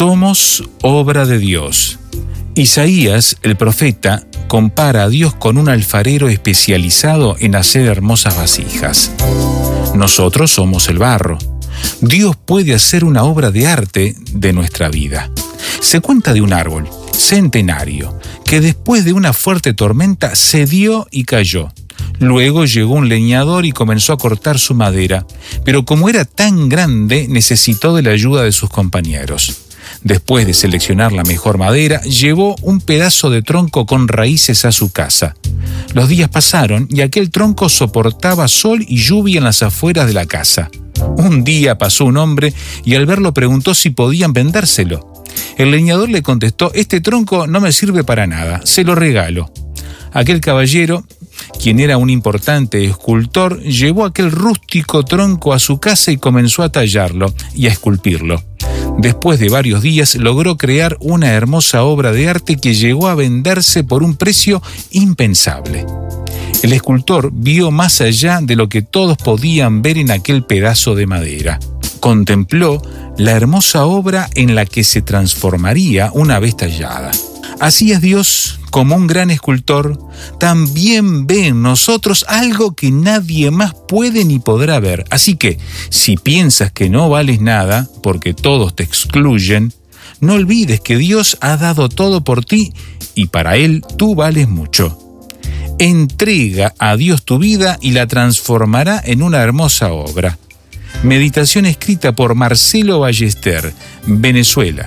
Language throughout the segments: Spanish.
Somos obra de Dios. Isaías, el profeta, compara a Dios con un alfarero especializado en hacer hermosas vasijas. Nosotros somos el barro. Dios puede hacer una obra de arte de nuestra vida. Se cuenta de un árbol, centenario, que después de una fuerte tormenta cedió y cayó. Luego llegó un leñador y comenzó a cortar su madera, pero como era tan grande necesitó de la ayuda de sus compañeros. Después de seleccionar la mejor madera, llevó un pedazo de tronco con raíces a su casa. Los días pasaron y aquel tronco soportaba sol y lluvia en las afueras de la casa. Un día pasó un hombre y al verlo preguntó si podían vendérselo. El leñador le contestó, este tronco no me sirve para nada, se lo regalo. Aquel caballero, quien era un importante escultor, llevó aquel rústico tronco a su casa y comenzó a tallarlo y a esculpirlo. Después de varios días logró crear una hermosa obra de arte que llegó a venderse por un precio impensable. El escultor vio más allá de lo que todos podían ver en aquel pedazo de madera. Contempló la hermosa obra en la que se transformaría una vez tallada. Así es Dios, como un gran escultor, también ve en nosotros algo que nadie más puede ni podrá ver. Así que, si piensas que no vales nada, porque todos te excluyen, no olvides que Dios ha dado todo por ti y para Él tú vales mucho. Entrega a Dios tu vida y la transformará en una hermosa obra. Meditación escrita por Marcelo Ballester, Venezuela.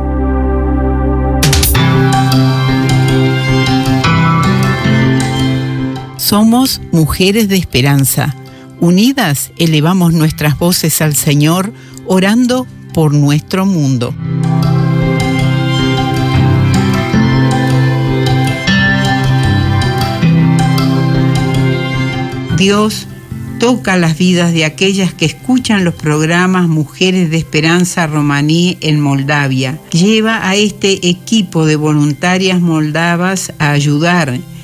Somos mujeres de esperanza. Unidas elevamos nuestras voces al Señor, orando por nuestro mundo. Dios toca las vidas de aquellas que escuchan los programas Mujeres de Esperanza Romaní en Moldavia. Lleva a este equipo de voluntarias moldavas a ayudar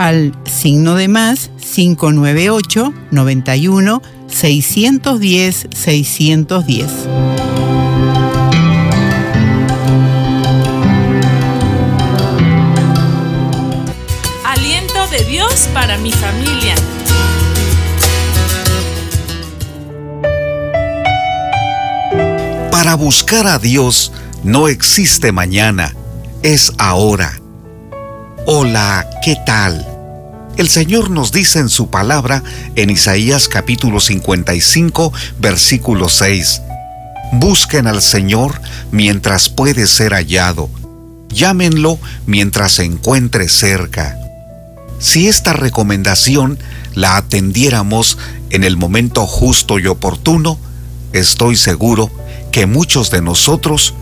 al signo de más 598 91 610 610. Aliento de Dios para mi familia. Para buscar a Dios no existe mañana, es ahora. Hola, ¿qué tal? El Señor nos dice en su palabra en Isaías capítulo 55, versículo 6. Busquen al Señor mientras puede ser hallado. Llámenlo mientras se encuentre cerca. Si esta recomendación la atendiéramos en el momento justo y oportuno, estoy seguro que muchos de nosotros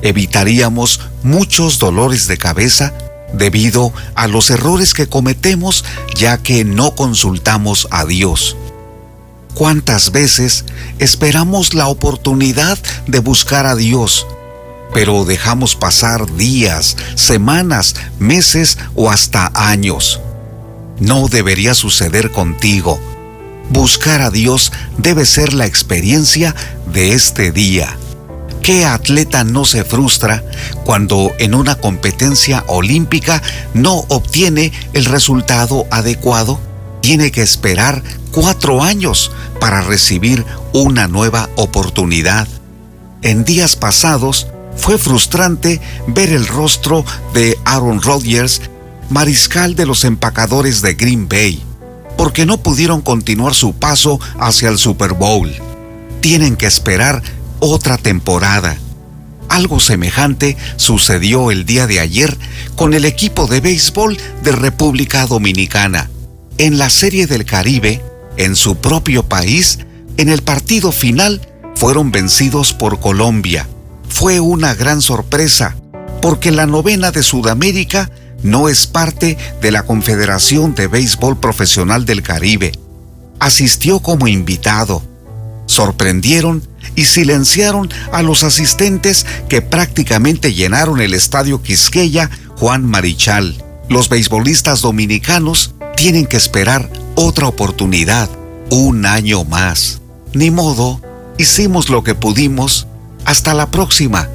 evitaríamos muchos dolores de cabeza debido a los errores que cometemos ya que no consultamos a Dios. ¿Cuántas veces esperamos la oportunidad de buscar a Dios, pero dejamos pasar días, semanas, meses o hasta años? No debería suceder contigo. Buscar a Dios debe ser la experiencia de este día. ¿Qué atleta no se frustra cuando en una competencia olímpica no obtiene el resultado adecuado? Tiene que esperar cuatro años para recibir una nueva oportunidad. En días pasados fue frustrante ver el rostro de Aaron Rodgers, mariscal de los empacadores de Green Bay, porque no pudieron continuar su paso hacia el Super Bowl. Tienen que esperar otra temporada. Algo semejante sucedió el día de ayer con el equipo de béisbol de República Dominicana. En la Serie del Caribe, en su propio país, en el partido final, fueron vencidos por Colombia. Fue una gran sorpresa, porque la novena de Sudamérica no es parte de la Confederación de Béisbol Profesional del Caribe. Asistió como invitado. Sorprendieron y silenciaron a los asistentes que prácticamente llenaron el estadio Quisqueya Juan Marichal. Los beisbolistas dominicanos tienen que esperar otra oportunidad, un año más. Ni modo, hicimos lo que pudimos. Hasta la próxima.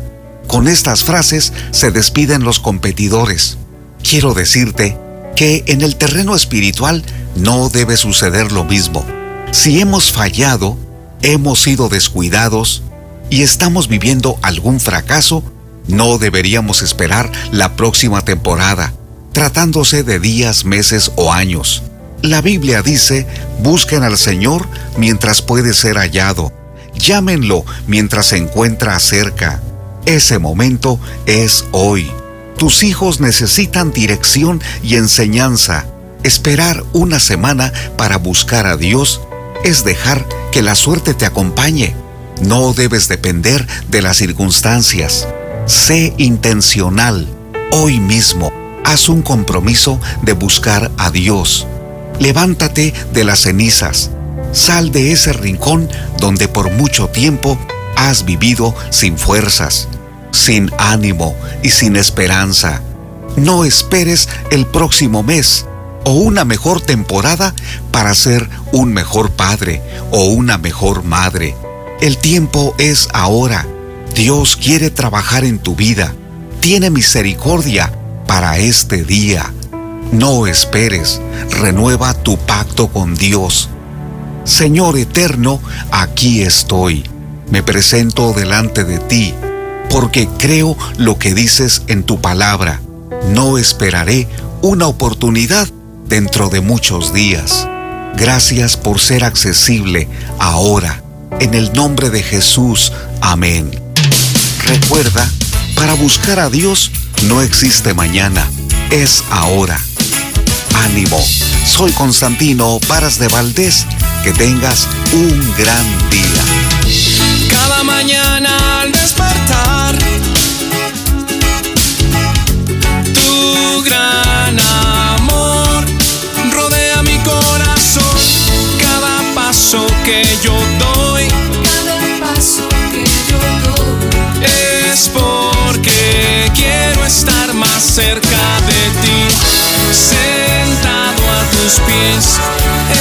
Con estas frases se despiden los competidores. Quiero decirte que en el terreno espiritual no debe suceder lo mismo. Si hemos fallado, hemos sido descuidados y estamos viviendo algún fracaso, no deberíamos esperar la próxima temporada, tratándose de días, meses o años. La Biblia dice, busquen al Señor mientras puede ser hallado, llámenlo mientras se encuentra cerca. Ese momento es hoy. Tus hijos necesitan dirección y enseñanza. Esperar una semana para buscar a Dios es dejar que la suerte te acompañe. No debes depender de las circunstancias. Sé intencional. Hoy mismo, haz un compromiso de buscar a Dios. Levántate de las cenizas. Sal de ese rincón donde por mucho tiempo has vivido sin fuerzas, sin ánimo y sin esperanza. No esperes el próximo mes o una mejor temporada para ser un mejor padre o una mejor madre. El tiempo es ahora. Dios quiere trabajar en tu vida. Tiene misericordia para este día. No esperes, renueva tu pacto con Dios. Señor eterno, aquí estoy. Me presento delante de ti, porque creo lo que dices en tu palabra. No esperaré una oportunidad dentro de muchos días. Gracias por ser accesible ahora. En el nombre de Jesús. Amén. Recuerda, para buscar a Dios no existe mañana, es ahora. Ánimo. Soy Constantino Varas de Valdés. Que tengas un gran día. Cada mañana al despertar, tu gran que yo doy, cada paso que yo doy, es porque quiero estar más cerca de ti, sentado a tus pies,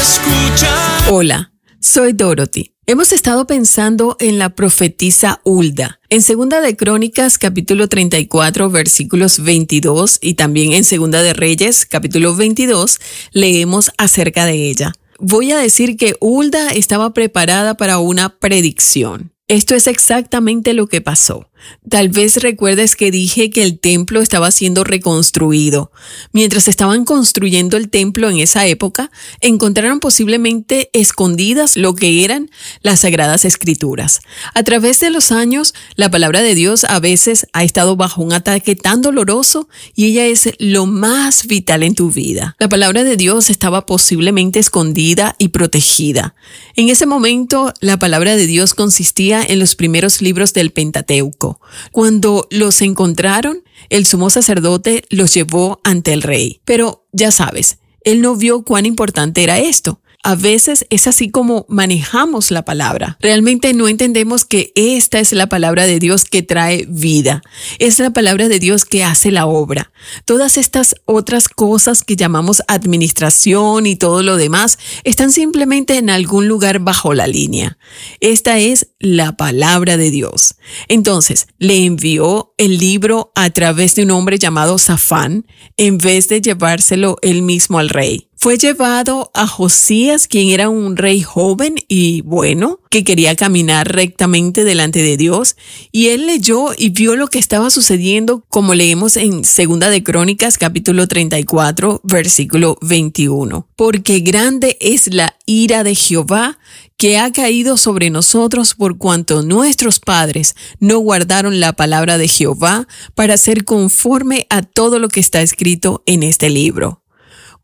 escucha. Hola, soy Dorothy. Hemos estado pensando en la profetisa Hulda. En Segunda de Crónicas, capítulo 34, versículos 22, y también en Segunda de Reyes, capítulo 22, leemos acerca de ella. Voy a decir que Hulda estaba preparada para una predicción. Esto es exactamente lo que pasó. Tal vez recuerdes que dije que el templo estaba siendo reconstruido. Mientras estaban construyendo el templo en esa época, encontraron posiblemente escondidas lo que eran las sagradas escrituras. A través de los años, la palabra de Dios a veces ha estado bajo un ataque tan doloroso y ella es lo más vital en tu vida. La palabra de Dios estaba posiblemente escondida y protegida. En ese momento, la palabra de Dios consistía en los primeros libros del Pentateuco. Cuando los encontraron, el sumo sacerdote los llevó ante el rey. Pero ya sabes, él no vio cuán importante era esto a veces es así como manejamos la palabra. Realmente no entendemos que esta es la palabra de Dios que trae vida. Es la palabra de Dios que hace la obra. Todas estas otras cosas que llamamos administración y todo lo demás están simplemente en algún lugar bajo la línea. Esta es la palabra de Dios. Entonces, le envió el libro a través de un hombre llamado Safán en vez de llevárselo él mismo al rey fue llevado a Josías, quien era un rey joven y bueno, que quería caminar rectamente delante de Dios, y él leyó y vio lo que estaba sucediendo, como leemos en Segunda de Crónicas capítulo 34, versículo 21. Porque grande es la ira de Jehová que ha caído sobre nosotros por cuanto nuestros padres no guardaron la palabra de Jehová para ser conforme a todo lo que está escrito en este libro.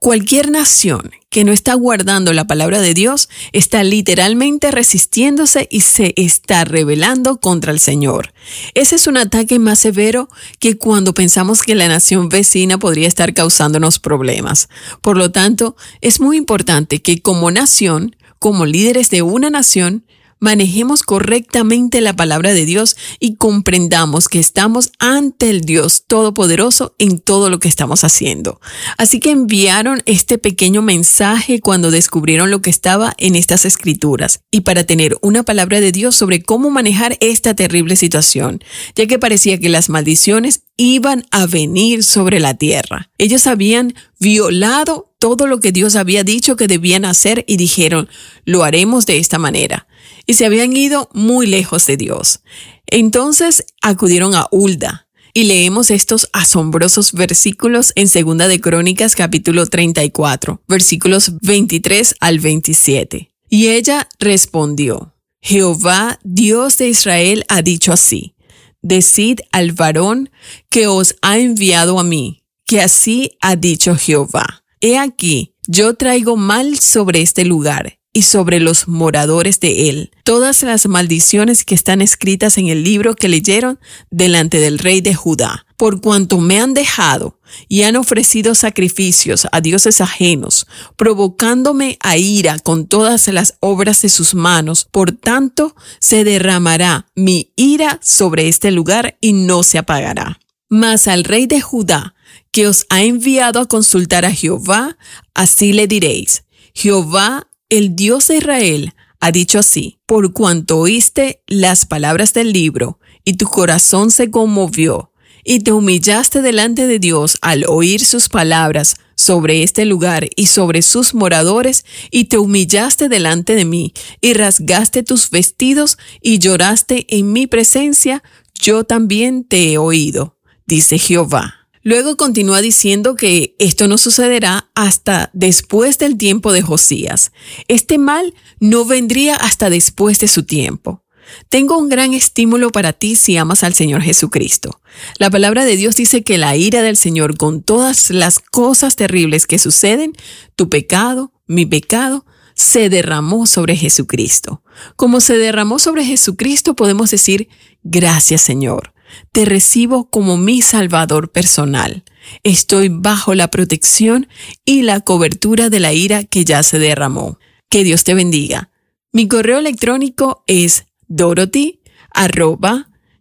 Cualquier nación que no está guardando la palabra de Dios está literalmente resistiéndose y se está rebelando contra el Señor. Ese es un ataque más severo que cuando pensamos que la nación vecina podría estar causándonos problemas. Por lo tanto, es muy importante que como nación, como líderes de una nación, manejemos correctamente la palabra de Dios y comprendamos que estamos ante el Dios Todopoderoso en todo lo que estamos haciendo. Así que enviaron este pequeño mensaje cuando descubrieron lo que estaba en estas escrituras y para tener una palabra de Dios sobre cómo manejar esta terrible situación, ya que parecía que las maldiciones iban a venir sobre la tierra. Ellos habían violado todo lo que Dios había dicho que debían hacer y dijeron, lo haremos de esta manera y se habían ido muy lejos de Dios. Entonces acudieron a Hulda y leemos estos asombrosos versículos en Segunda de Crónicas capítulo 34, versículos 23 al 27. Y ella respondió, Jehová, Dios de Israel, ha dicho así, decid al varón que os ha enviado a mí, que así ha dicho Jehová. He aquí, yo traigo mal sobre este lugar y sobre los moradores de él. Todas las maldiciones que están escritas en el libro que leyeron delante del rey de Judá, por cuanto me han dejado y han ofrecido sacrificios a dioses ajenos, provocándome a ira con todas las obras de sus manos, por tanto se derramará mi ira sobre este lugar y no se apagará. Mas al rey de Judá, que os ha enviado a consultar a Jehová, así le diréis, Jehová el Dios de Israel ha dicho así, por cuanto oíste las palabras del libro, y tu corazón se conmovió, y te humillaste delante de Dios al oír sus palabras sobre este lugar y sobre sus moradores, y te humillaste delante de mí, y rasgaste tus vestidos, y lloraste en mi presencia, yo también te he oído, dice Jehová. Luego continúa diciendo que esto no sucederá hasta después del tiempo de Josías. Este mal no vendría hasta después de su tiempo. Tengo un gran estímulo para ti si amas al Señor Jesucristo. La palabra de Dios dice que la ira del Señor con todas las cosas terribles que suceden, tu pecado, mi pecado, se derramó sobre Jesucristo. Como se derramó sobre Jesucristo, podemos decir, gracias Señor te recibo como mi Salvador personal. Estoy bajo la protección y la cobertura de la ira que ya se derramó. Que Dios te bendiga. Mi correo electrónico es dorothy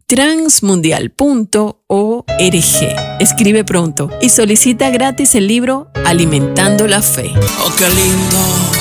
transmundial.org. Escribe pronto y solicita gratis el libro Alimentando la Fe. Oh, qué lindo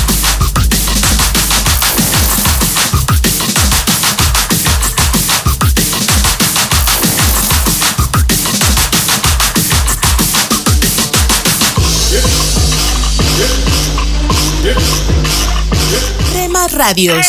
Rema Radios.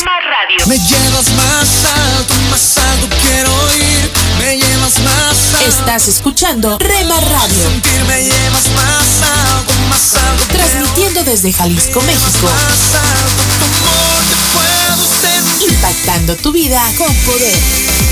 Me llevas más alto, más alto quiero ir. Me llevas más alto. Estás escuchando Rema Radio, Sentir me llevas más alto, más alto. transmitiendo desde Jalisco. México, Más alto, tu amor te puedo sentir. impactando tu vida con poder.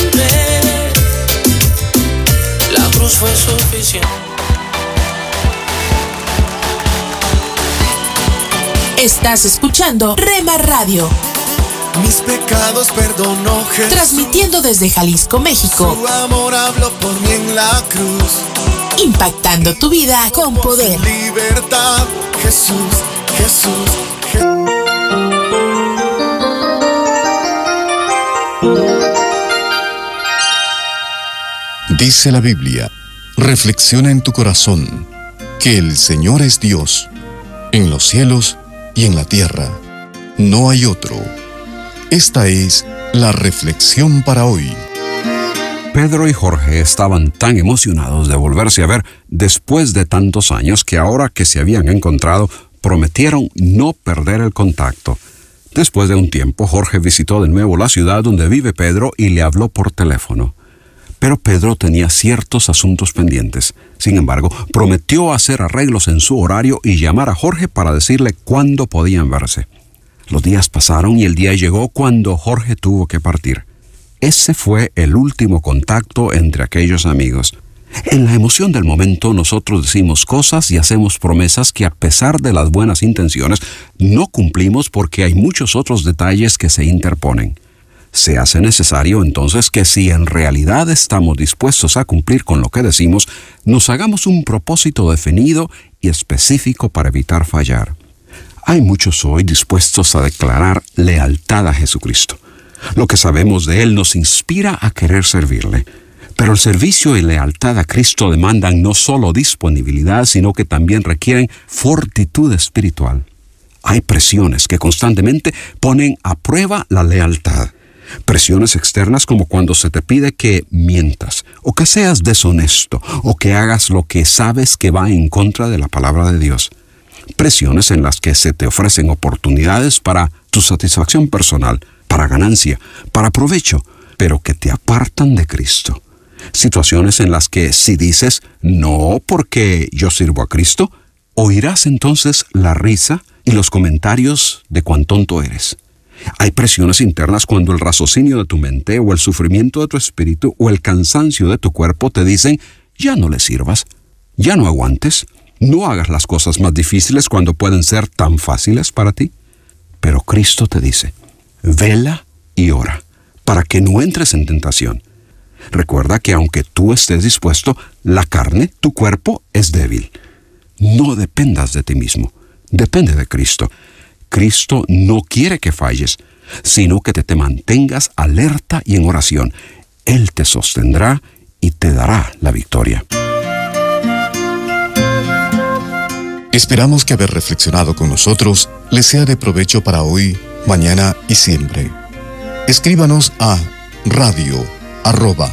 Fue suficiente. Estás escuchando Rema Radio, Mis pecados perdonó Jesús. transmitiendo desde Jalisco, México, Su amor habló por mí en la cruz. impactando tu vida con poder. Libertad, Jesús, Jesús. Dice la Biblia, reflexiona en tu corazón que el Señor es Dios, en los cielos y en la tierra. No hay otro. Esta es la reflexión para hoy. Pedro y Jorge estaban tan emocionados de volverse a ver después de tantos años que ahora que se habían encontrado prometieron no perder el contacto. Después de un tiempo, Jorge visitó de nuevo la ciudad donde vive Pedro y le habló por teléfono. Pero Pedro tenía ciertos asuntos pendientes. Sin embargo, prometió hacer arreglos en su horario y llamar a Jorge para decirle cuándo podían verse. Los días pasaron y el día llegó cuando Jorge tuvo que partir. Ese fue el último contacto entre aquellos amigos. En la emoción del momento nosotros decimos cosas y hacemos promesas que a pesar de las buenas intenciones no cumplimos porque hay muchos otros detalles que se interponen. Se hace necesario entonces que si en realidad estamos dispuestos a cumplir con lo que decimos, nos hagamos un propósito definido y específico para evitar fallar. Hay muchos hoy dispuestos a declarar lealtad a Jesucristo. Lo que sabemos de Él nos inspira a querer servirle. Pero el servicio y lealtad a Cristo demandan no solo disponibilidad, sino que también requieren fortitud espiritual. Hay presiones que constantemente ponen a prueba la lealtad. Presiones externas como cuando se te pide que mientas, o que seas deshonesto, o que hagas lo que sabes que va en contra de la palabra de Dios. Presiones en las que se te ofrecen oportunidades para tu satisfacción personal, para ganancia, para provecho, pero que te apartan de Cristo. Situaciones en las que si dices no porque yo sirvo a Cristo, oirás entonces la risa y los comentarios de cuán tonto eres. Hay presiones internas cuando el raciocinio de tu mente o el sufrimiento de tu espíritu o el cansancio de tu cuerpo te dicen ya no le sirvas, ya no aguantes, no hagas las cosas más difíciles cuando pueden ser tan fáciles para ti. Pero Cristo te dice, vela y ora, para que no entres en tentación. Recuerda que aunque tú estés dispuesto, la carne, tu cuerpo, es débil. No dependas de ti mismo, depende de Cristo. Cristo no quiere que falles, sino que te, te mantengas alerta y en oración. Él te sostendrá y te dará la victoria. Esperamos que haber reflexionado con nosotros les sea de provecho para hoy, mañana y siempre. Escríbanos a radio arroba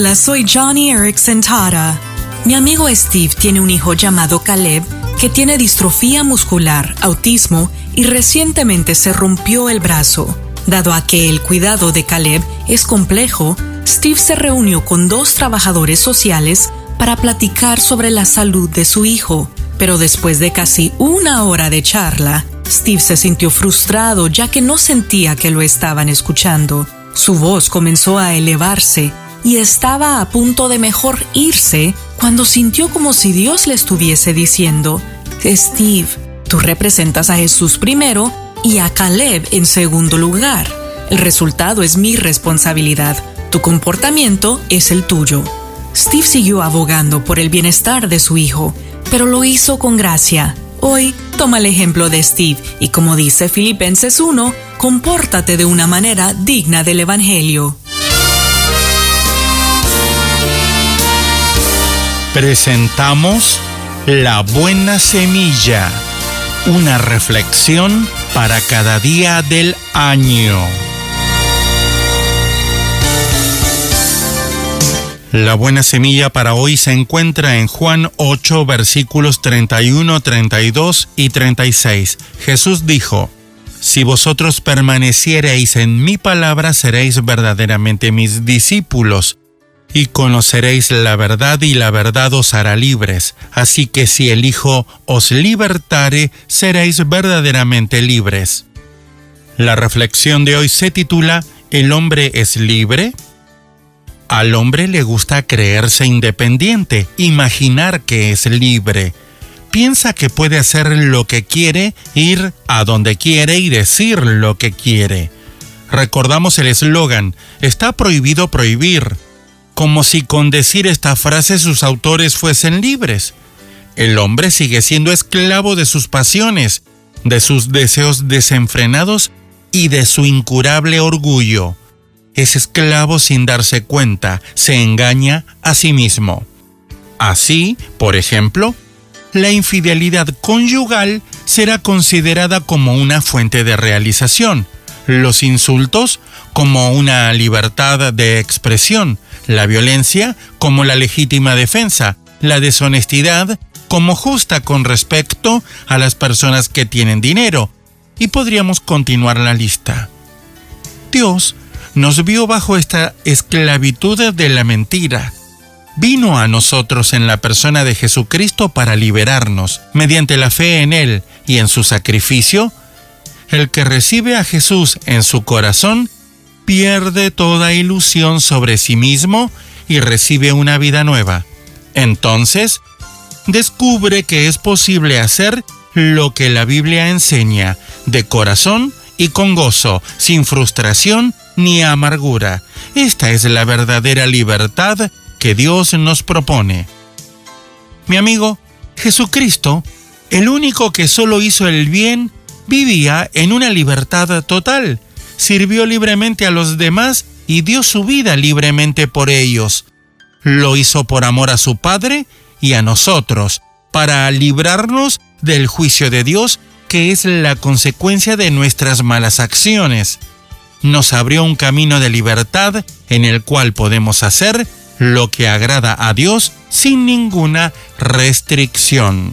Hola, soy Johnny Erickson Tara. Mi amigo Steve tiene un hijo llamado Caleb que tiene distrofía muscular, autismo y recientemente se rompió el brazo. Dado a que el cuidado de Caleb es complejo, Steve se reunió con dos trabajadores sociales para platicar sobre la salud de su hijo. Pero después de casi una hora de charla, Steve se sintió frustrado ya que no sentía que lo estaban escuchando. Su voz comenzó a elevarse y estaba a punto de mejor irse cuando sintió como si Dios le estuviese diciendo, Steve, tú representas a Jesús primero y a Caleb en segundo lugar. El resultado es mi responsabilidad. Tu comportamiento es el tuyo. Steve siguió abogando por el bienestar de su hijo, pero lo hizo con gracia. Hoy toma el ejemplo de Steve y como dice Filipenses 1, compórtate de una manera digna del Evangelio. Presentamos La Buena Semilla, una reflexión para cada día del año. La buena semilla para hoy se encuentra en Juan 8 versículos 31, 32 y 36. Jesús dijo, Si vosotros permaneciereis en mi palabra, seréis verdaderamente mis discípulos, y conoceréis la verdad y la verdad os hará libres. Así que si el Hijo os libertare, seréis verdaderamente libres. La reflexión de hoy se titula ¿El hombre es libre? Al hombre le gusta creerse independiente, imaginar que es libre. Piensa que puede hacer lo que quiere, ir a donde quiere y decir lo que quiere. Recordamos el eslogan, está prohibido prohibir, como si con decir esta frase sus autores fuesen libres. El hombre sigue siendo esclavo de sus pasiones, de sus deseos desenfrenados y de su incurable orgullo es esclavo sin darse cuenta, se engaña a sí mismo. Así, por ejemplo, la infidelidad conyugal será considerada como una fuente de realización, los insultos como una libertad de expresión, la violencia como la legítima defensa, la deshonestidad como justa con respecto a las personas que tienen dinero, y podríamos continuar la lista. Dios nos vio bajo esta esclavitud de la mentira. Vino a nosotros en la persona de Jesucristo para liberarnos, mediante la fe en Él y en su sacrificio. El que recibe a Jesús en su corazón pierde toda ilusión sobre sí mismo y recibe una vida nueva. Entonces, descubre que es posible hacer lo que la Biblia enseña, de corazón y con gozo, sin frustración ni amargura. Esta es la verdadera libertad que Dios nos propone. Mi amigo, Jesucristo, el único que solo hizo el bien, vivía en una libertad total, sirvió libremente a los demás y dio su vida libremente por ellos. Lo hizo por amor a su Padre y a nosotros, para librarnos del juicio de Dios que es la consecuencia de nuestras malas acciones nos abrió un camino de libertad en el cual podemos hacer lo que agrada a Dios sin ninguna restricción.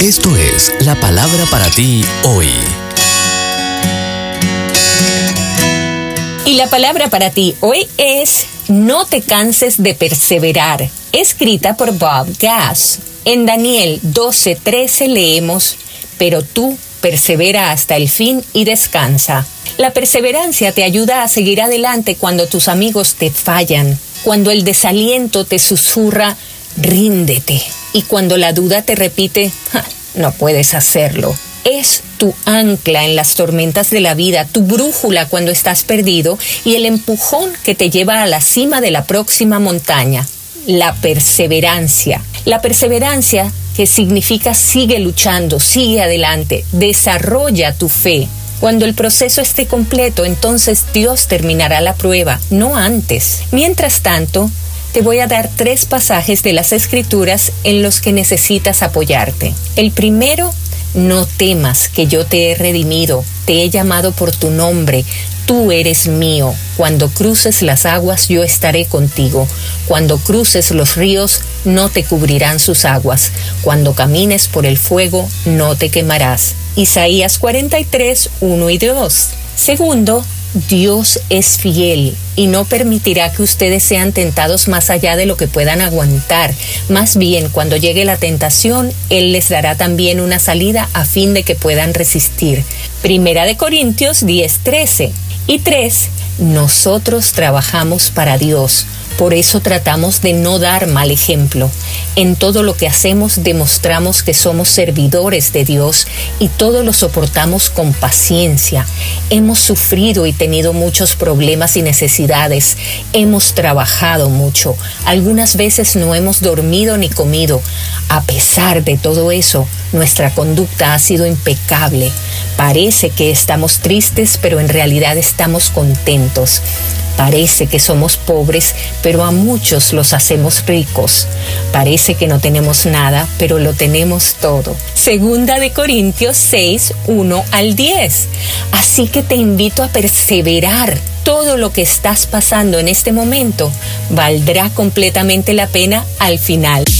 Esto es la palabra para ti hoy. Y la palabra para ti hoy es No te canses de perseverar, escrita por Bob Gass. En Daniel 12:13 leemos, pero tú persevera hasta el fin y descansa. La perseverancia te ayuda a seguir adelante cuando tus amigos te fallan, cuando el desaliento te susurra, ríndete, y cuando la duda te repite, no puedes hacerlo es tu ancla en las tormentas de la vida, tu brújula cuando estás perdido y el empujón que te lleva a la cima de la próxima montaña. La perseverancia. La perseverancia que significa sigue luchando, sigue adelante, desarrolla tu fe. Cuando el proceso esté completo, entonces Dios terminará la prueba, no antes. Mientras tanto, te voy a dar tres pasajes de las escrituras en los que necesitas apoyarte. El primero no temas que yo te he redimido, te he llamado por tu nombre, tú eres mío. Cuando cruces las aguas yo estaré contigo. Cuando cruces los ríos no te cubrirán sus aguas. Cuando camines por el fuego no te quemarás. Isaías 43, 1 y 2. Segundo, Dios es fiel y no permitirá que ustedes sean tentados más allá de lo que puedan aguantar. Más bien, cuando llegue la tentación, Él les dará también una salida a fin de que puedan resistir. Primera de Corintios 10:13. Y 3. Nosotros trabajamos para Dios por eso tratamos de no dar mal ejemplo. En todo lo que hacemos demostramos que somos servidores de Dios y todo lo soportamos con paciencia. Hemos sufrido y tenido muchos problemas y necesidades. Hemos trabajado mucho. Algunas veces no hemos dormido ni comido. A pesar de todo eso, nuestra conducta ha sido impecable. Parece que estamos tristes, pero en realidad estamos contentos. Parece que somos pobres, pero a muchos los hacemos ricos. Parece que no tenemos nada, pero lo tenemos todo. Segunda de Corintios 6, 1 al 10. Así que te invito a perseverar todo lo que estás pasando en este momento valdrá completamente la pena al final.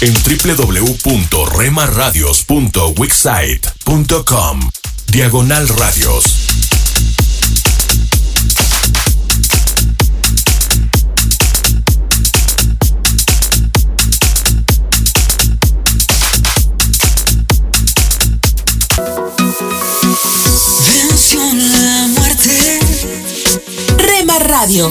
en www.remaradios.wixsite.com Diagonal Radios. Venció la muerte. Rema Radio.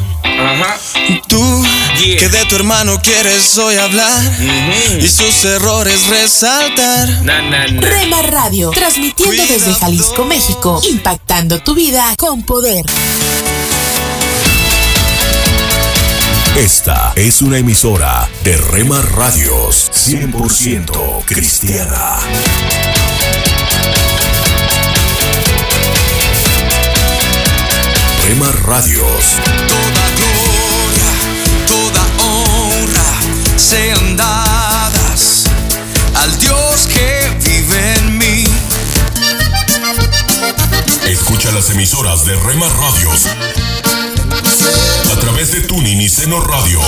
Ajá. Tú que de tu hermano quieres hoy hablar y sus errores resaltar. Na, na, na. Rema Radio, transmitiendo desde Jalisco, México, impactando tu vida con poder. Esta es una emisora de Rema Radios 100% cristiana. Rema Radios. sean dadas al Dios que vive en mí. Escucha las emisoras de Rema Radios a través de Tuning y Seno Radio.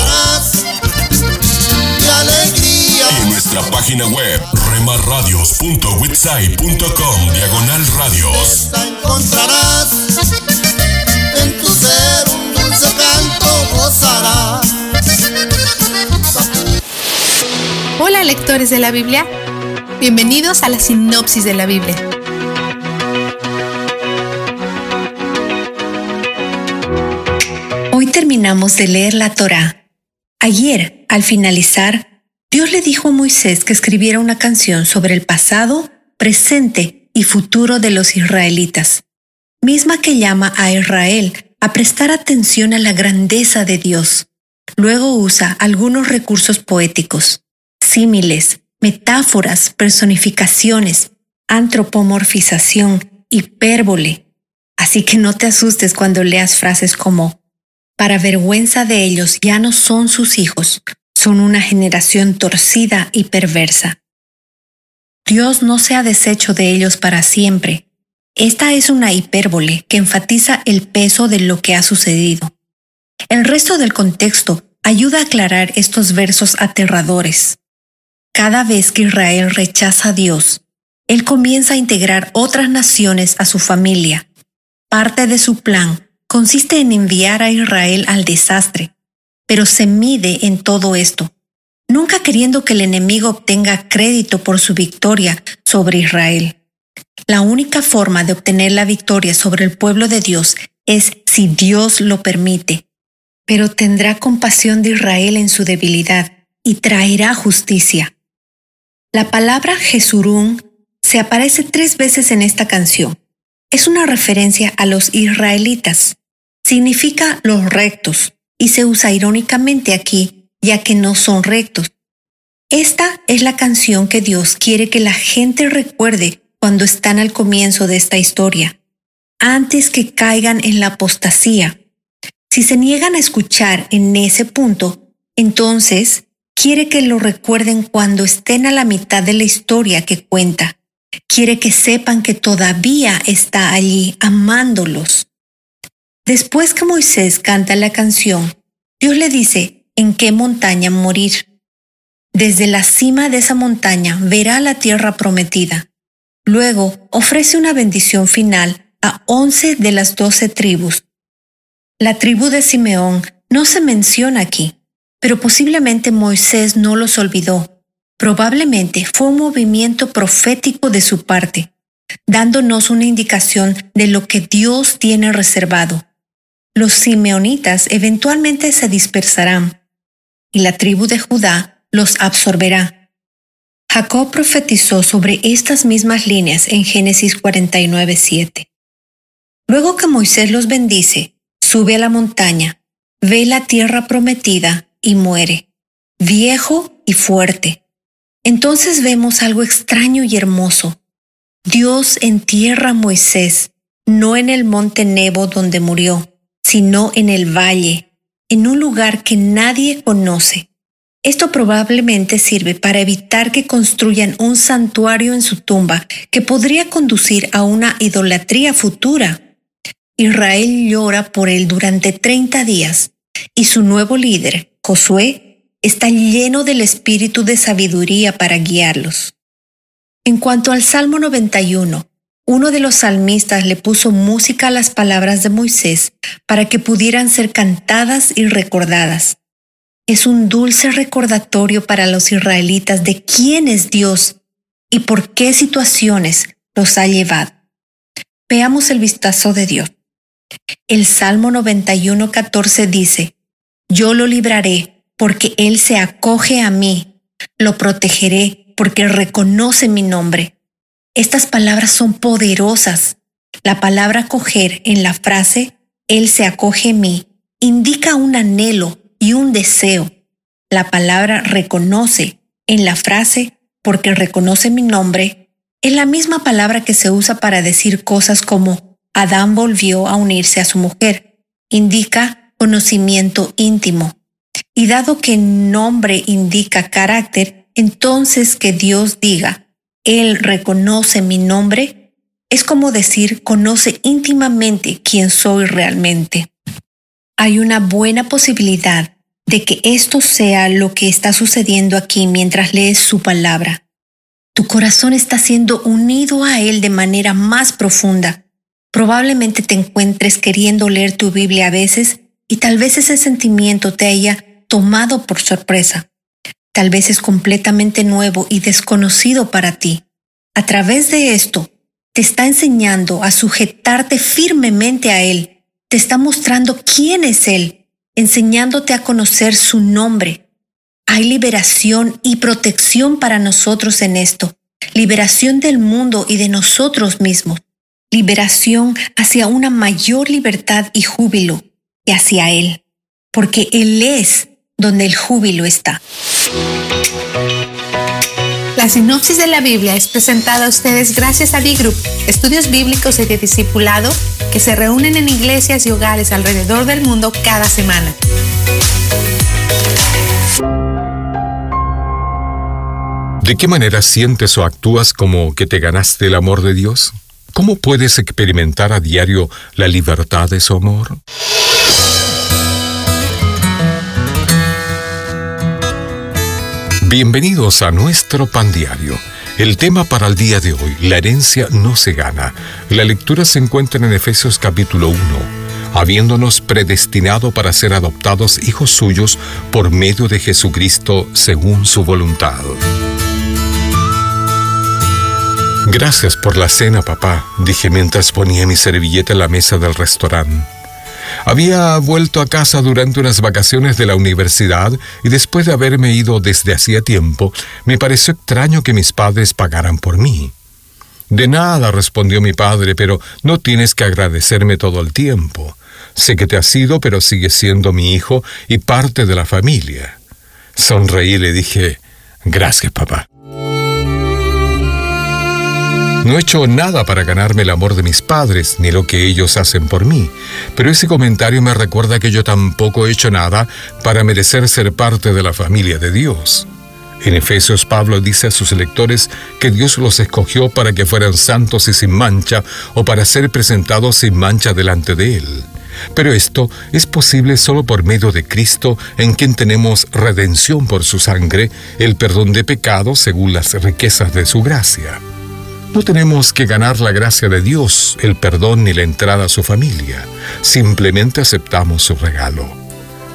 Y en nuestra página web remarradios.witsai.com diagonal radios. Encontrarás en tu ser un dulce canto gozarás. Hola lectores de la Biblia, bienvenidos a la sinopsis de la Biblia. Hoy terminamos de leer la Torá. Ayer, al finalizar, Dios le dijo a Moisés que escribiera una canción sobre el pasado, presente y futuro de los israelitas, misma que llama a Israel a prestar atención a la grandeza de Dios. Luego usa algunos recursos poéticos, símiles, metáforas, personificaciones, antropomorfización, hipérbole. Así que no te asustes cuando leas frases como para vergüenza de ellos ya no son sus hijos, son una generación torcida y perversa. Dios no se ha deshecho de ellos para siempre. Esta es una hipérbole que enfatiza el peso de lo que ha sucedido. El resto del contexto ayuda a aclarar estos versos aterradores. Cada vez que Israel rechaza a Dios, Él comienza a integrar otras naciones a su familia. Parte de su plan consiste en enviar a Israel al desastre, pero se mide en todo esto, nunca queriendo que el enemigo obtenga crédito por su victoria sobre Israel. La única forma de obtener la victoria sobre el pueblo de Dios es si Dios lo permite, pero tendrá compasión de Israel en su debilidad y traerá justicia. La palabra Jesurún se aparece tres veces en esta canción. Es una referencia a los israelitas significa los rectos y se usa irónicamente aquí, ya que no son rectos. Esta es la canción que Dios quiere que la gente recuerde cuando están al comienzo de esta historia, antes que caigan en la apostasía. Si se niegan a escuchar en ese punto, entonces quiere que lo recuerden cuando estén a la mitad de la historia que cuenta. Quiere que sepan que todavía está allí amándolos. Después que Moisés canta la canción, Dios le dice en qué montaña morir. Desde la cima de esa montaña verá la tierra prometida. Luego ofrece una bendición final a once de las doce tribus. La tribu de Simeón no se menciona aquí, pero posiblemente Moisés no los olvidó. Probablemente fue un movimiento profético de su parte, dándonos una indicación de lo que Dios tiene reservado los simeonitas eventualmente se dispersarán y la tribu de Judá los absorberá. Jacob profetizó sobre estas mismas líneas en Génesis 49:7. Luego que Moisés los bendice, sube a la montaña, ve la tierra prometida y muere, viejo y fuerte. Entonces vemos algo extraño y hermoso. Dios entierra a Moisés, no en el monte Nebo donde murió, sino en el valle, en un lugar que nadie conoce. Esto probablemente sirve para evitar que construyan un santuario en su tumba que podría conducir a una idolatría futura. Israel llora por él durante 30 días y su nuevo líder, Josué, está lleno del espíritu de sabiduría para guiarlos. En cuanto al Salmo 91, uno de los salmistas le puso música a las palabras de Moisés para que pudieran ser cantadas y recordadas. Es un dulce recordatorio para los israelitas de quién es Dios y por qué situaciones los ha llevado. Veamos el vistazo de Dios. El Salmo 91.14 dice, Yo lo libraré porque Él se acoge a mí, lo protegeré porque reconoce mi nombre. Estas palabras son poderosas. La palabra acoger en la frase Él se acoge a mí indica un anhelo y un deseo. La palabra reconoce en la frase porque reconoce mi nombre es la misma palabra que se usa para decir cosas como Adán volvió a unirse a su mujer. Indica conocimiento íntimo. Y dado que nombre indica carácter, entonces que Dios diga, él reconoce mi nombre, Es como decir, conoce íntimamente quién soy realmente. Hay una buena posibilidad de que esto sea lo que está sucediendo aquí mientras lees su palabra. Tu corazón está siendo unido a Él de manera más profunda. Probablemente te encuentres queriendo leer tu Biblia a veces y tal vez ese sentimiento te haya tomado por sorpresa. Tal vez es completamente nuevo y desconocido para ti. A través de esto, te está enseñando a sujetarte firmemente a Él. Te está mostrando quién es Él, enseñándote a conocer su nombre. Hay liberación y protección para nosotros en esto. Liberación del mundo y de nosotros mismos. Liberación hacia una mayor libertad y júbilo y hacia Él. Porque Él es donde el júbilo está. La sinopsis de la Biblia es presentada a ustedes gracias a B-Group, estudios bíblicos y de discipulado que se reúnen en iglesias y hogares alrededor del mundo cada semana. ¿De qué manera sientes o actúas como que te ganaste el amor de Dios? ¿Cómo puedes experimentar a diario la libertad de su amor? Bienvenidos a nuestro pan diario. El tema para el día de hoy, la herencia no se gana. La lectura se encuentra en Efesios capítulo 1, habiéndonos predestinado para ser adoptados hijos suyos por medio de Jesucristo según su voluntad. Gracias por la cena, papá, dije mientras ponía mi servilleta en la mesa del restaurante. Había vuelto a casa durante unas vacaciones de la universidad y después de haberme ido desde hacía tiempo, me pareció extraño que mis padres pagaran por mí. De nada, respondió mi padre, pero no tienes que agradecerme todo el tiempo. Sé que te has ido, pero sigues siendo mi hijo y parte de la familia. Sonreí y le dije, gracias, papá. No he hecho nada para ganarme el amor de mis padres, ni lo que ellos hacen por mí, pero ese comentario me recuerda que yo tampoco he hecho nada para merecer ser parte de la familia de Dios. En Efesios Pablo dice a sus lectores que Dios los escogió para que fueran santos y sin mancha o para ser presentados sin mancha delante de Él. Pero esto es posible solo por medio de Cristo, en quien tenemos redención por su sangre, el perdón de pecados según las riquezas de su gracia. No tenemos que ganar la gracia de Dios, el perdón ni la entrada a su familia. Simplemente aceptamos su regalo.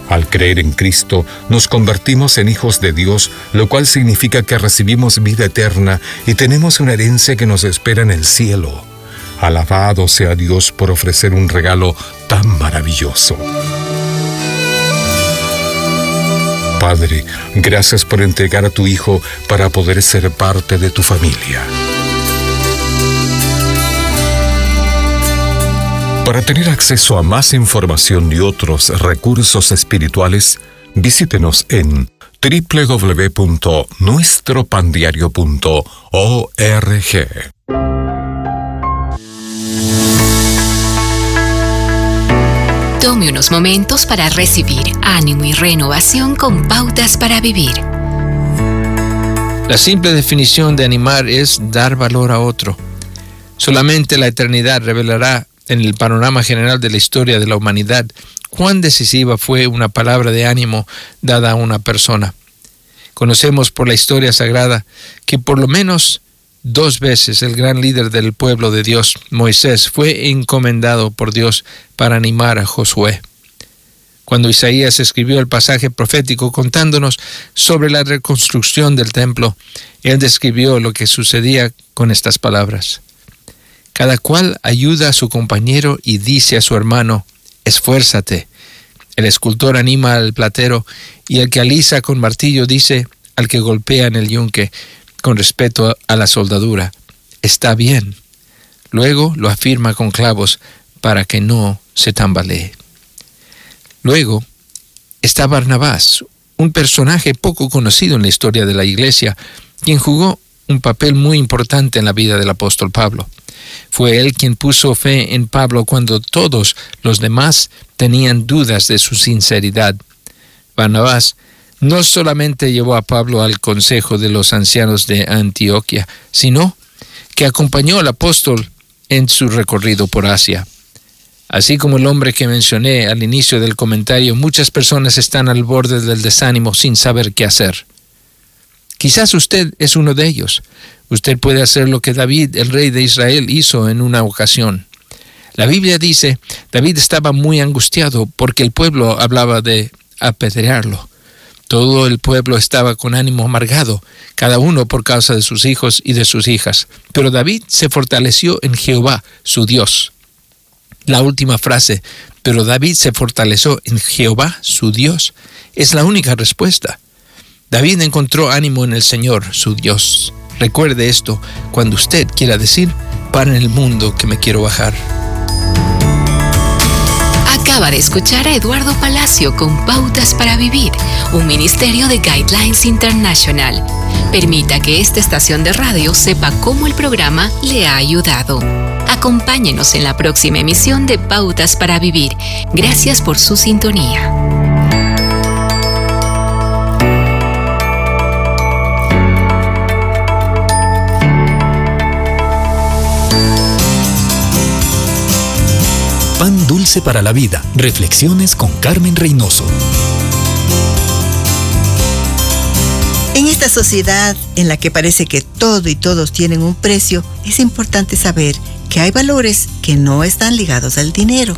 Al creer en Cristo, nos convertimos en hijos de Dios, lo cual significa que recibimos vida eterna y tenemos una herencia que nos espera en el cielo. Alabado sea Dios por ofrecer un regalo tan maravilloso. Padre, gracias por entregar a tu Hijo para poder ser parte de tu familia. Para tener acceso a más información y otros recursos espirituales, visítenos en www.nuestropandiario.org. Tome unos momentos para recibir ánimo y renovación con pautas para vivir. La simple definición de animar es dar valor a otro. Solamente la eternidad revelará en el panorama general de la historia de la humanidad cuán decisiva fue una palabra de ánimo dada a una persona. Conocemos por la historia sagrada que por lo menos dos veces el gran líder del pueblo de Dios, Moisés, fue encomendado por Dios para animar a Josué. Cuando Isaías escribió el pasaje profético contándonos sobre la reconstrucción del templo, él describió lo que sucedía con estas palabras. Cada cual ayuda a su compañero y dice a su hermano, esfuérzate. El escultor anima al platero y el que alisa con martillo dice al que golpea en el yunque, con respeto a la soldadura, está bien. Luego lo afirma con clavos para que no se tambalee. Luego está Barnabás, un personaje poco conocido en la historia de la iglesia, quien jugó un papel muy importante en la vida del apóstol Pablo. Fue él quien puso fe en Pablo cuando todos los demás tenían dudas de su sinceridad. Barnabás no solamente llevó a Pablo al consejo de los ancianos de Antioquia, sino que acompañó al apóstol en su recorrido por Asia. Así como el hombre que mencioné al inicio del comentario, muchas personas están al borde del desánimo sin saber qué hacer. Quizás usted es uno de ellos. Usted puede hacer lo que David, el rey de Israel, hizo en una ocasión. La Biblia dice, David estaba muy angustiado porque el pueblo hablaba de apedrearlo. Todo el pueblo estaba con ánimo amargado, cada uno por causa de sus hijos y de sus hijas. Pero David se fortaleció en Jehová, su Dios. La última frase, pero David se fortaleció en Jehová, su Dios, es la única respuesta. David encontró ánimo en el Señor, su Dios. Recuerde esto cuando usted quiera decir, para el mundo que me quiero bajar. Acaba de escuchar a Eduardo Palacio con Pautas para Vivir, un ministerio de Guidelines International. Permita que esta estación de radio sepa cómo el programa le ha ayudado. Acompáñenos en la próxima emisión de Pautas para Vivir. Gracias por su sintonía. Pan Dulce para la Vida. Reflexiones con Carmen Reynoso. En esta sociedad en la que parece que todo y todos tienen un precio, es importante saber que hay valores que no están ligados al dinero.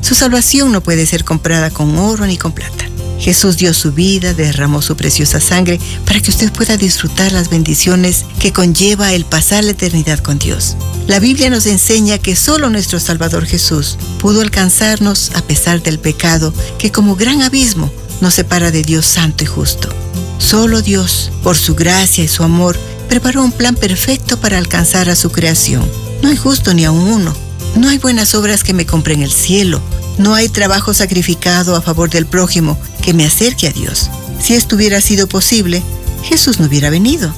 Su salvación no puede ser comprada con oro ni con plata. Jesús dio su vida, derramó su preciosa sangre para que usted pueda disfrutar las bendiciones que conlleva el pasar la eternidad con Dios. La Biblia nos enseña que solo nuestro Salvador Jesús pudo alcanzarnos a pesar del pecado que como gran abismo nos separa de Dios santo y justo. Solo Dios, por su gracia y su amor, preparó un plan perfecto para alcanzar a su creación. No hay justo ni aun uno. No hay buenas obras que me compren el cielo. No hay trabajo sacrificado a favor del prójimo que me acerque a Dios. Si esto hubiera sido posible, Jesús no hubiera venido.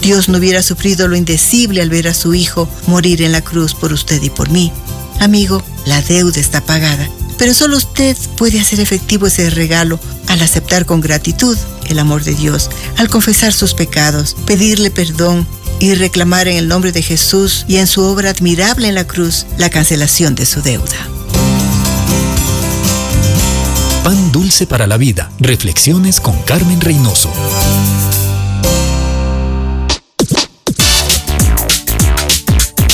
Dios no hubiera sufrido lo indecible al ver a su Hijo morir en la cruz por usted y por mí. Amigo, la deuda está pagada, pero solo usted puede hacer efectivo ese regalo al aceptar con gratitud el amor de Dios, al confesar sus pecados, pedirle perdón y reclamar en el nombre de Jesús y en su obra admirable en la cruz la cancelación de su deuda. Pan Dulce para la Vida. Reflexiones con Carmen Reynoso.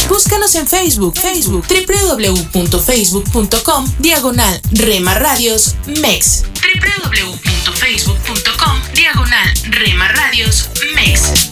Búscanos en Facebook, Facebook, www.facebook.com, diagonal Rema Radios MEX. www.facebook.com, diagonal Rema Radios MEX.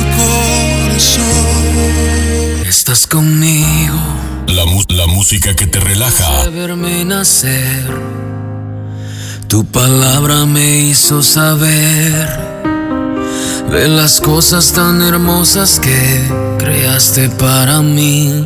Estás conmigo. La, la música que te relaja. Verme nacer. Tu palabra me hizo saber de las cosas tan hermosas que creaste para mí.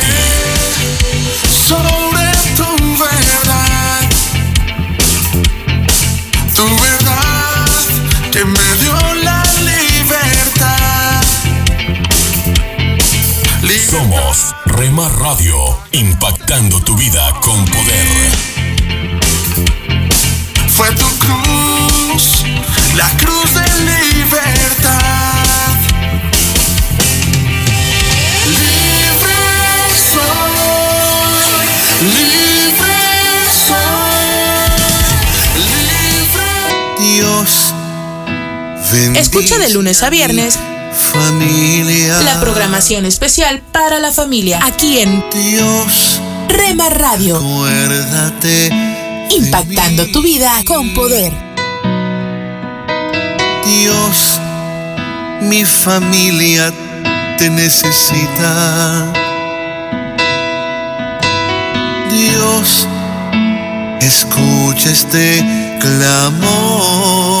Radio, impactando tu vida con poder. Fue tu cruz, la cruz de libertad. Libre soy, libre soy, libre. Dios, Escucha de lunes a viernes familia. La programación especial para la familia aquí en Dios. Rema Radio. Acuérdate. Impactando tu vida con poder. Dios, mi familia te necesita. Dios, escucha este clamor.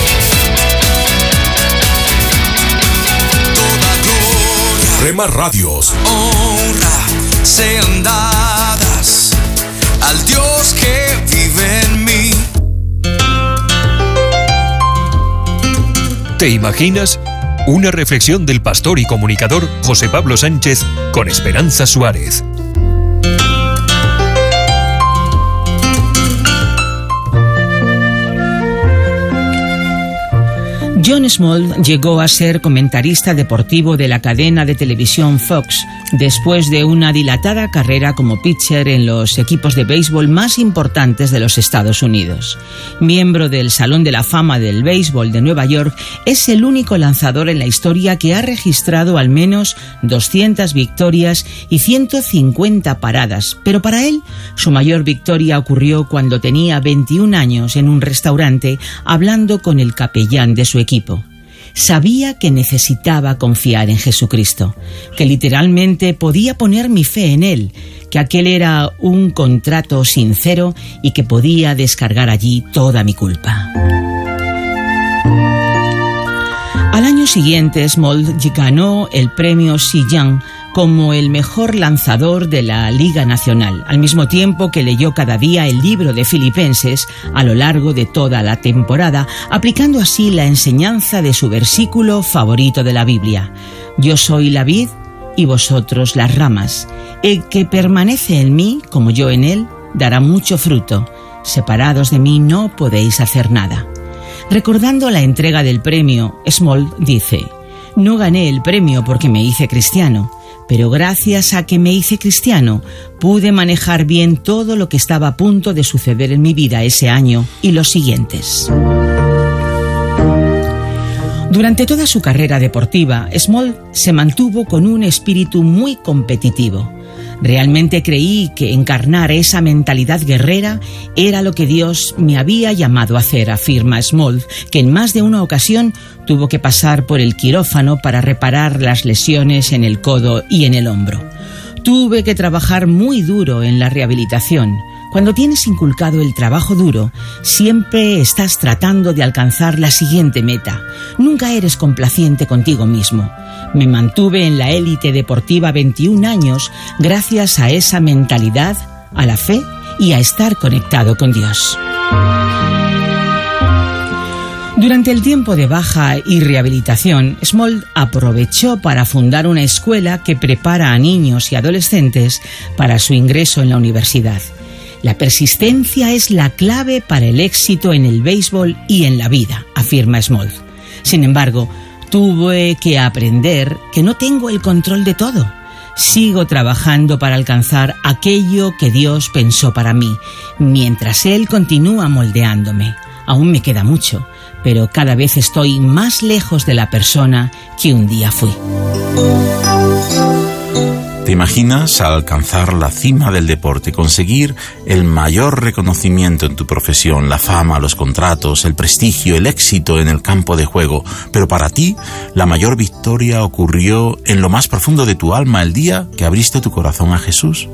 Rema Radios. honra sean dadas al Dios que vive en mí. ¿Te imaginas? Una reflexión del pastor y comunicador José Pablo Sánchez con Esperanza Suárez. John Small llegó a ser comentarista deportivo de la cadena de televisión Fox después de una dilatada carrera como pitcher en los equipos de béisbol más importantes de los Estados Unidos. Miembro del Salón de la Fama del Béisbol de Nueva York, es el único lanzador en la historia que ha registrado al menos 200 victorias y 150 paradas, pero para él su mayor victoria ocurrió cuando tenía 21 años en un restaurante hablando con el capellán de su equipo. Sabía que necesitaba confiar en Jesucristo, que literalmente podía poner mi fe en Él, que aquel era un contrato sincero y que podía descargar allí toda mi culpa. Al año siguiente, Small ganó el premio Cy Young como el mejor lanzador de la Liga Nacional, al mismo tiempo que leyó cada día el libro de Filipenses a lo largo de toda la temporada, aplicando así la enseñanza de su versículo favorito de la Biblia. Yo soy la vid y vosotros las ramas. El que permanece en mí, como yo en él, dará mucho fruto. Separados de mí no podéis hacer nada. Recordando la entrega del premio, Small dice, no gané el premio porque me hice cristiano, pero gracias a que me hice cristiano pude manejar bien todo lo que estaba a punto de suceder en mi vida ese año y los siguientes. Durante toda su carrera deportiva, Small se mantuvo con un espíritu muy competitivo. Realmente creí que encarnar esa mentalidad guerrera era lo que Dios me había llamado a hacer, afirma Small, que en más de una ocasión tuvo que pasar por el quirófano para reparar las lesiones en el codo y en el hombro. Tuve que trabajar muy duro en la rehabilitación. Cuando tienes inculcado el trabajo duro, siempre estás tratando de alcanzar la siguiente meta. Nunca eres complaciente contigo mismo. Me mantuve en la élite deportiva 21 años gracias a esa mentalidad, a la fe y a estar conectado con Dios. Durante el tiempo de baja y rehabilitación, Small aprovechó para fundar una escuela que prepara a niños y adolescentes para su ingreso en la universidad. La persistencia es la clave para el éxito en el béisbol y en la vida, afirma Small. Sin embargo, tuve que aprender que no tengo el control de todo. Sigo trabajando para alcanzar aquello que Dios pensó para mí, mientras Él continúa moldeándome. Aún me queda mucho, pero cada vez estoy más lejos de la persona que un día fui. ¿Te imaginas al alcanzar la cima del deporte, conseguir el mayor reconocimiento en tu profesión, la fama, los contratos, el prestigio, el éxito en el campo de juego? Pero para ti, la mayor victoria ocurrió en lo más profundo de tu alma el día que abriste tu corazón a Jesús.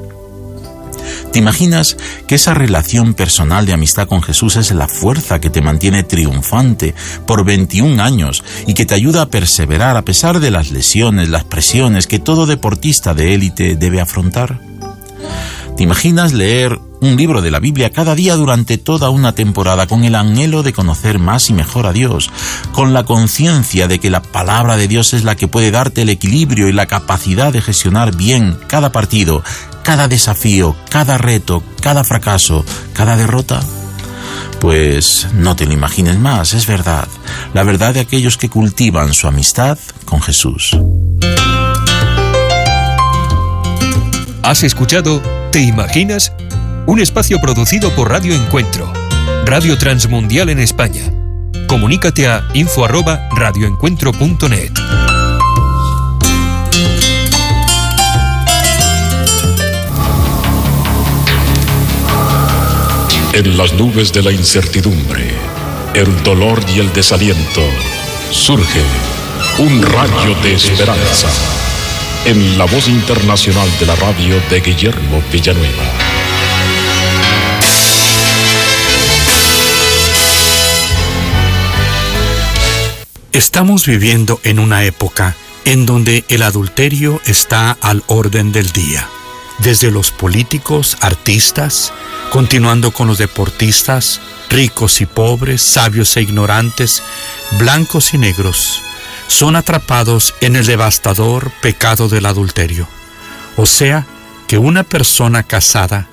¿Te imaginas que esa relación personal de amistad con Jesús es la fuerza que te mantiene triunfante por 21 años y que te ayuda a perseverar a pesar de las lesiones, las presiones que todo deportista de élite debe afrontar? ¿Te imaginas leer un libro de la Biblia cada día durante toda una temporada con el anhelo de conocer más y mejor a Dios, con la conciencia de que la palabra de Dios es la que puede darte el equilibrio y la capacidad de gestionar bien cada partido, cada desafío, cada reto, cada fracaso, cada derrota? Pues no te lo imagines más, es verdad, la verdad de aquellos que cultivan su amistad con Jesús. ¿Has escuchado ¿Te imaginas? Un espacio producido por Radio Encuentro, Radio Transmundial en España. Comunícate a info@radioencuentro.net. En las nubes de la incertidumbre, el dolor y el desaliento, surge un rayo de esperanza en la voz internacional de la radio de Guillermo Villanueva. Estamos viviendo en una época en donde el adulterio está al orden del día. Desde los políticos, artistas, continuando con los deportistas, ricos y pobres, sabios e ignorantes, blancos y negros, son atrapados en el devastador pecado del adulterio. O sea, que una persona casada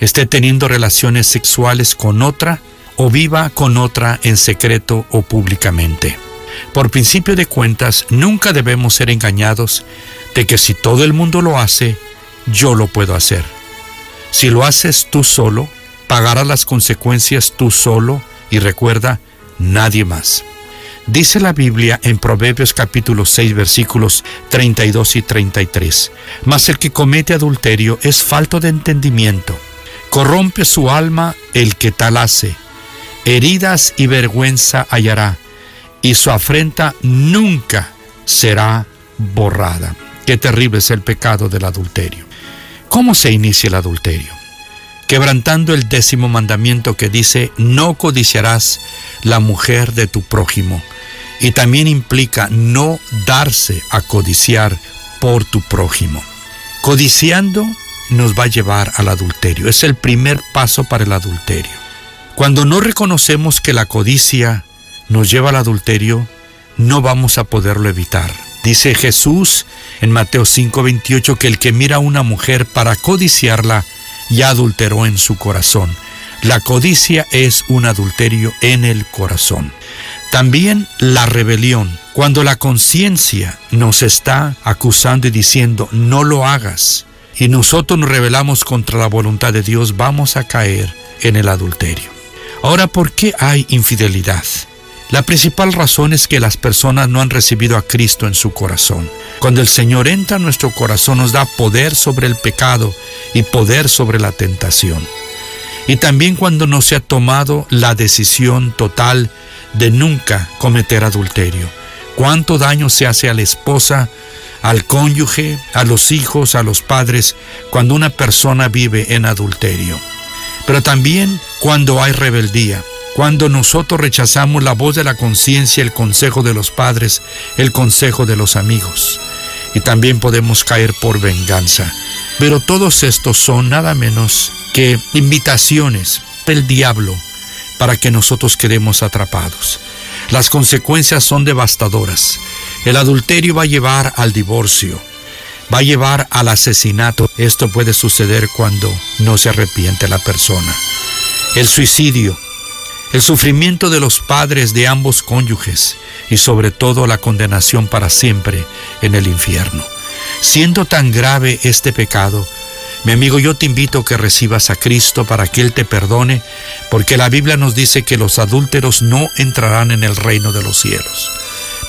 esté teniendo relaciones sexuales con otra o viva con otra en secreto o públicamente. Por principio de cuentas, nunca debemos ser engañados de que si todo el mundo lo hace, yo lo puedo hacer. Si lo haces tú solo, pagarás las consecuencias tú solo y recuerda, nadie más. Dice la Biblia en Proverbios capítulo 6 versículos 32 y 33, Mas el que comete adulterio es falto de entendimiento, corrompe su alma el que tal hace, heridas y vergüenza hallará, y su afrenta nunca será borrada. Qué terrible es el pecado del adulterio. ¿Cómo se inicia el adulterio? Quebrantando el décimo mandamiento que dice, no codiciarás la mujer de tu prójimo y también implica no darse a codiciar por tu prójimo. Codiciando nos va a llevar al adulterio. Es el primer paso para el adulterio. Cuando no reconocemos que la codicia nos lleva al adulterio, no vamos a poderlo evitar. Dice Jesús en Mateo 5:28 que el que mira a una mujer para codiciarla ya adulteró en su corazón. La codicia es un adulterio en el corazón. También la rebelión, cuando la conciencia nos está acusando y diciendo no lo hagas, y nosotros nos rebelamos contra la voluntad de Dios, vamos a caer en el adulterio. Ahora, ¿por qué hay infidelidad? La principal razón es que las personas no han recibido a Cristo en su corazón. Cuando el Señor entra en nuestro corazón nos da poder sobre el pecado y poder sobre la tentación. Y también cuando no se ha tomado la decisión total de nunca cometer adulterio. Cuánto daño se hace a la esposa, al cónyuge, a los hijos, a los padres, cuando una persona vive en adulterio. Pero también cuando hay rebeldía, cuando nosotros rechazamos la voz de la conciencia, el consejo de los padres, el consejo de los amigos. Y también podemos caer por venganza. Pero todos estos son nada menos que invitaciones del diablo para que nosotros quedemos atrapados. Las consecuencias son devastadoras. El adulterio va a llevar al divorcio, va a llevar al asesinato. Esto puede suceder cuando no se arrepiente la persona. El suicidio, el sufrimiento de los padres de ambos cónyuges y sobre todo la condenación para siempre en el infierno. Siendo tan grave este pecado, mi amigo, yo te invito a que recibas a Cristo para que Él te perdone, porque la Biblia nos dice que los adúlteros no entrarán en el reino de los cielos.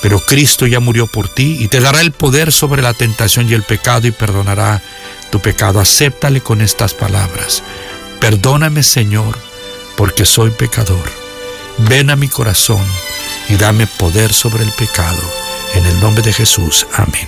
Pero Cristo ya murió por ti y te dará el poder sobre la tentación y el pecado y perdonará tu pecado. Acéptale con estas palabras. Perdóname, Señor, porque soy pecador. Ven a mi corazón y dame poder sobre el pecado. En el nombre de Jesús. Amén.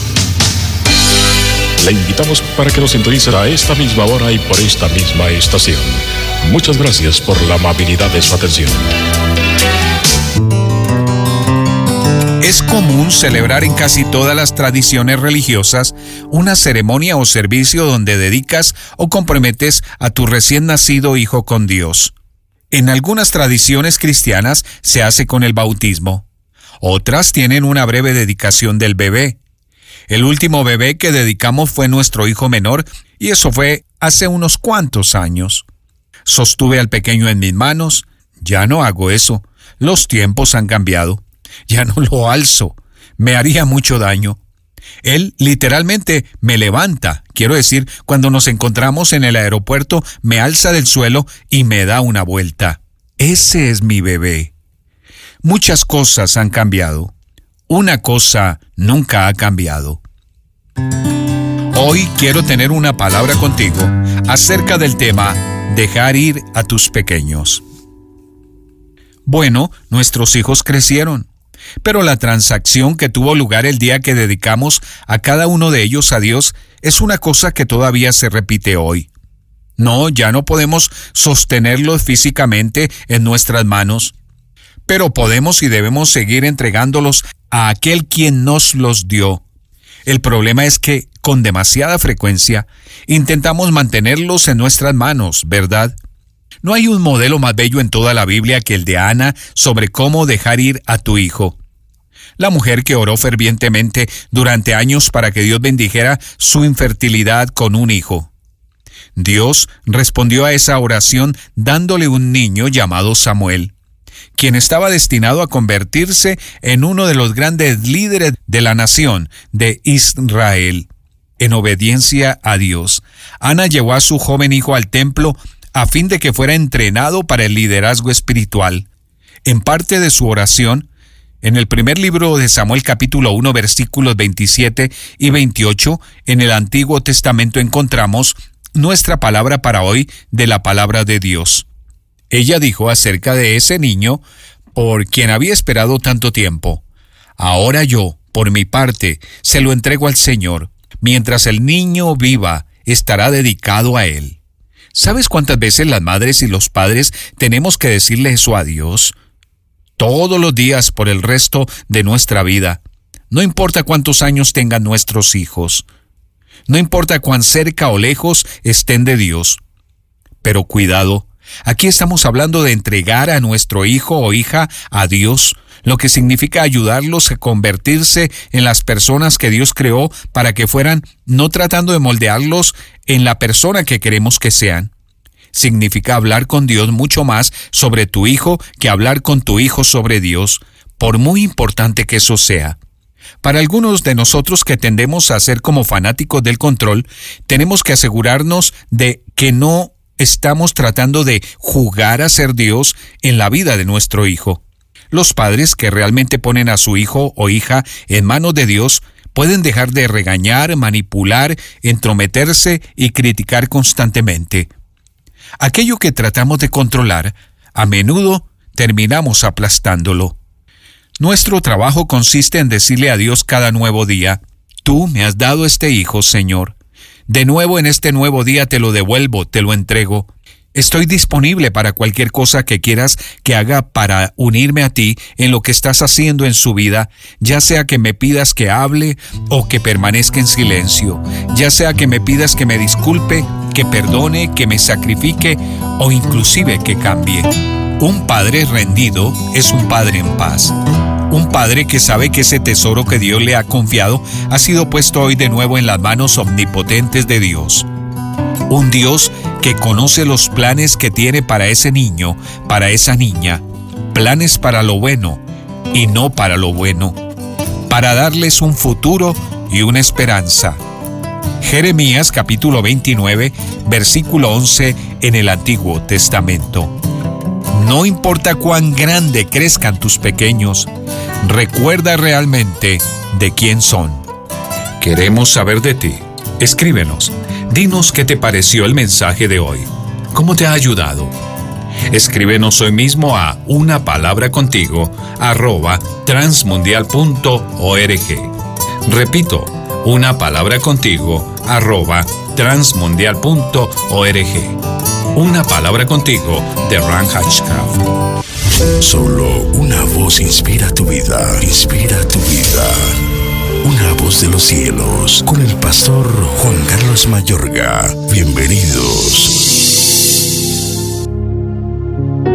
Le invitamos para que nos sintonice a esta misma hora y por esta misma estación. Muchas gracias por la amabilidad de su atención. Es común celebrar en casi todas las tradiciones religiosas una ceremonia o servicio donde dedicas o comprometes a tu recién nacido hijo con Dios. En algunas tradiciones cristianas se hace con el bautismo. Otras tienen una breve dedicación del bebé. El último bebé que dedicamos fue nuestro hijo menor y eso fue hace unos cuantos años. Sostuve al pequeño en mis manos. Ya no hago eso. Los tiempos han cambiado. Ya no lo alzo. Me haría mucho daño. Él literalmente me levanta. Quiero decir, cuando nos encontramos en el aeropuerto, me alza del suelo y me da una vuelta. Ese es mi bebé. Muchas cosas han cambiado. Una cosa nunca ha cambiado. Hoy quiero tener una palabra contigo acerca del tema dejar ir a tus pequeños. Bueno, nuestros hijos crecieron, pero la transacción que tuvo lugar el día que dedicamos a cada uno de ellos a Dios es una cosa que todavía se repite hoy. No, ya no podemos sostenerlos físicamente en nuestras manos, pero podemos y debemos seguir entregándolos a aquel quien nos los dio. El problema es que, con demasiada frecuencia, intentamos mantenerlos en nuestras manos, ¿verdad? No hay un modelo más bello en toda la Biblia que el de Ana sobre cómo dejar ir a tu hijo. La mujer que oró fervientemente durante años para que Dios bendijera su infertilidad con un hijo. Dios respondió a esa oración dándole un niño llamado Samuel, quien estaba destinado a convertirse en uno de los grandes líderes de la nación de Israel. En obediencia a Dios, Ana llevó a su joven hijo al templo a fin de que fuera entrenado para el liderazgo espiritual. En parte de su oración, en el primer libro de Samuel capítulo 1 versículos 27 y 28, en el Antiguo Testamento encontramos nuestra palabra para hoy de la palabra de Dios. Ella dijo acerca de ese niño, por quien había esperado tanto tiempo, Ahora yo, por mi parte, se lo entrego al Señor. Mientras el niño viva, estará dedicado a él. ¿Sabes cuántas veces las madres y los padres tenemos que decirle eso a Dios? Todos los días por el resto de nuestra vida. No importa cuántos años tengan nuestros hijos. No importa cuán cerca o lejos estén de Dios. Pero cuidado, aquí estamos hablando de entregar a nuestro hijo o hija a Dios, lo que significa ayudarlos a convertirse en las personas que Dios creó para que fueran, no tratando de moldearlos en la persona que queremos que sean. Significa hablar con Dios mucho más sobre tu hijo que hablar con tu hijo sobre Dios, por muy importante que eso sea. Para algunos de nosotros que tendemos a ser como fanáticos del control, tenemos que asegurarnos de que no estamos tratando de jugar a ser Dios en la vida de nuestro hijo. Los padres que realmente ponen a su hijo o hija en manos de Dios pueden dejar de regañar, manipular, entrometerse y criticar constantemente. Aquello que tratamos de controlar, a menudo terminamos aplastándolo. Nuestro trabajo consiste en decirle a Dios cada nuevo día, Tú me has dado este hijo, Señor. De nuevo en este nuevo día te lo devuelvo, te lo entrego. Estoy disponible para cualquier cosa que quieras que haga para unirme a ti en lo que estás haciendo en su vida, ya sea que me pidas que hable o que permanezca en silencio, ya sea que me pidas que me disculpe, que perdone, que me sacrifique o inclusive que cambie. Un padre rendido es un padre en paz. Un padre que sabe que ese tesoro que Dios le ha confiado ha sido puesto hoy de nuevo en las manos omnipotentes de Dios. Un Dios que conoce los planes que tiene para ese niño, para esa niña, planes para lo bueno y no para lo bueno, para darles un futuro y una esperanza. Jeremías capítulo 29, versículo 11 en el Antiguo Testamento. No importa cuán grande crezcan tus pequeños, recuerda realmente de quién son. Queremos saber de ti. Escríbenos Dinos qué te pareció el mensaje de hoy. ¿Cómo te ha ayudado? Escríbenos hoy mismo a una palabra contigo arroba transmundial.org. Repito, una palabra contigo arroba transmundial.org. Una palabra contigo de Ran Hatchcraft. Solo una voz inspira tu vida, inspira tu vida. Una voz de los cielos, con el pastor Juan Carlos Mayorga. Bienvenidos.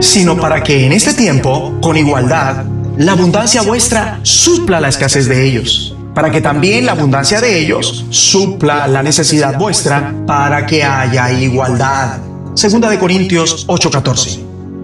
Sino para que en este tiempo, con igualdad, la abundancia vuestra supla la escasez de ellos para que también la abundancia de ellos supla la necesidad vuestra para que haya igualdad. Segunda de Corintios 8:14.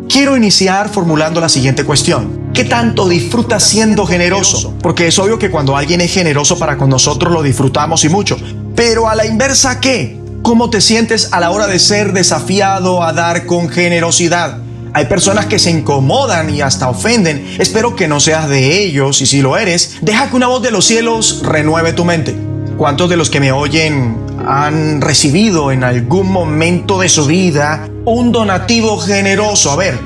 Quiero iniciar formulando la siguiente cuestión. ¿Qué tanto disfrutas siendo generoso? Porque es obvio que cuando alguien es generoso para con nosotros lo disfrutamos y mucho. Pero a la inversa, ¿qué? ¿Cómo te sientes a la hora de ser desafiado a dar con generosidad? Hay personas que se incomodan y hasta ofenden. Espero que no seas de ellos y si lo eres, deja que una voz de los cielos renueve tu mente. ¿Cuántos de los que me oyen han recibido en algún momento de su vida un donativo generoso? A ver,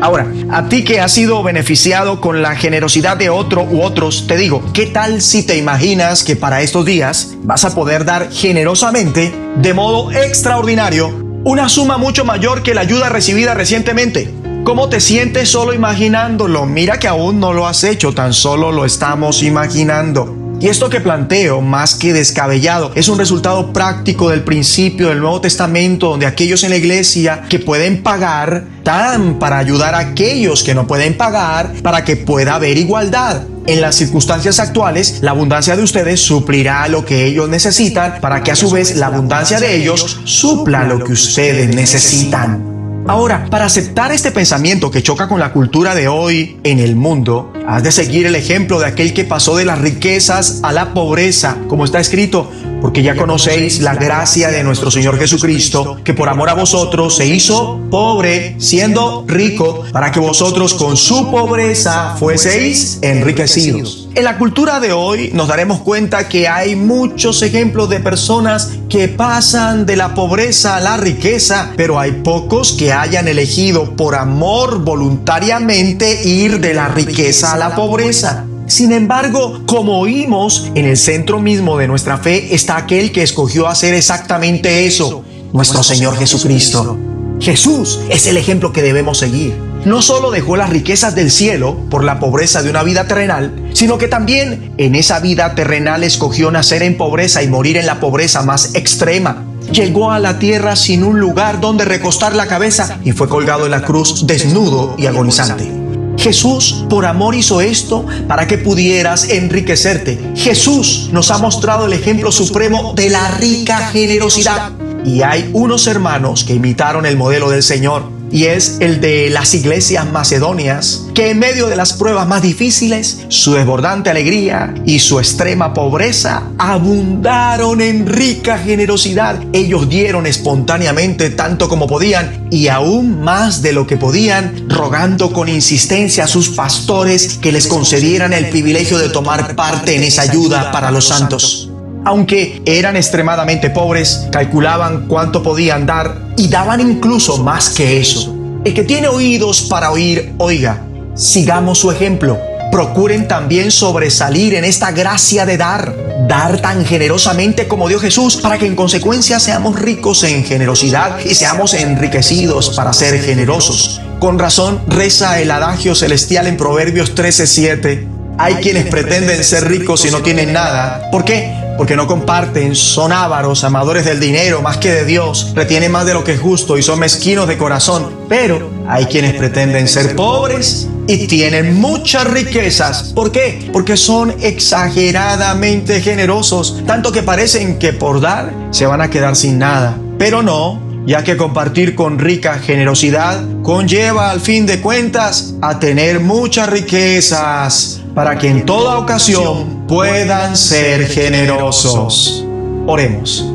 ahora, a ti que has sido beneficiado con la generosidad de otro u otros, te digo, ¿qué tal si te imaginas que para estos días vas a poder dar generosamente, de modo extraordinario, una suma mucho mayor que la ayuda recibida recientemente. ¿Cómo te sientes solo imaginándolo? Mira que aún no lo has hecho, tan solo lo estamos imaginando. Y esto que planteo, más que descabellado, es un resultado práctico del principio del Nuevo Testamento, donde aquellos en la iglesia que pueden pagar, dan para ayudar a aquellos que no pueden pagar, para que pueda haber igualdad. En las circunstancias actuales, la abundancia de ustedes suplirá lo que ellos necesitan para que a su vez la abundancia de ellos supla lo que ustedes necesitan. Ahora, para aceptar este pensamiento que choca con la cultura de hoy en el mundo, has de seguir el ejemplo de aquel que pasó de las riquezas a la pobreza, como está escrito, porque ya conocéis la gracia de nuestro Señor Jesucristo, que por amor a vosotros se hizo pobre, siendo rico, para que vosotros con su pobreza fueseis enriquecidos. En la cultura de hoy nos daremos cuenta que hay muchos ejemplos de personas que pasan de la pobreza a la riqueza, pero hay pocos que hayan elegido por amor voluntariamente ir de la riqueza a la pobreza. Sin embargo, como oímos, en el centro mismo de nuestra fe está aquel que escogió hacer exactamente eso, nuestro Señor Jesucristo. Jesús es el ejemplo que debemos seguir. No solo dejó las riquezas del cielo por la pobreza de una vida terrenal, sino que también en esa vida terrenal escogió nacer en pobreza y morir en la pobreza más extrema. Llegó a la tierra sin un lugar donde recostar la cabeza y fue colgado en la cruz desnudo y agonizante. Jesús por amor hizo esto para que pudieras enriquecerte. Jesús nos ha mostrado el ejemplo supremo de la rica generosidad. Y hay unos hermanos que imitaron el modelo del Señor y es el de las iglesias macedonias, que en medio de las pruebas más difíciles, su desbordante alegría y su extrema pobreza abundaron en rica generosidad. Ellos dieron espontáneamente tanto como podían y aún más de lo que podían, rogando con insistencia a sus pastores que les concedieran el privilegio de tomar parte en esa ayuda para los santos. Aunque eran extremadamente pobres, calculaban cuánto podían dar y daban incluso más que eso. El que tiene oídos para oír, oiga, sigamos su ejemplo. Procuren también sobresalir en esta gracia de dar, dar tan generosamente como dio Jesús, para que en consecuencia seamos ricos en generosidad y seamos enriquecidos para ser generosos. Con razón reza el adagio celestial en Proverbios 13:7. Hay quienes pretenden ser ricos y no tienen nada. ¿Por qué? Porque no comparten, son ávaros, amadores del dinero más que de Dios, retienen más de lo que es justo y son mezquinos de corazón. Pero hay quienes pretenden ser pobres y tienen muchas riquezas. ¿Por qué? Porque son exageradamente generosos, tanto que parecen que por dar se van a quedar sin nada. Pero no, ya que compartir con rica generosidad conlleva al fin de cuentas a tener muchas riquezas para que en toda ocasión puedan ser generosos. Oremos.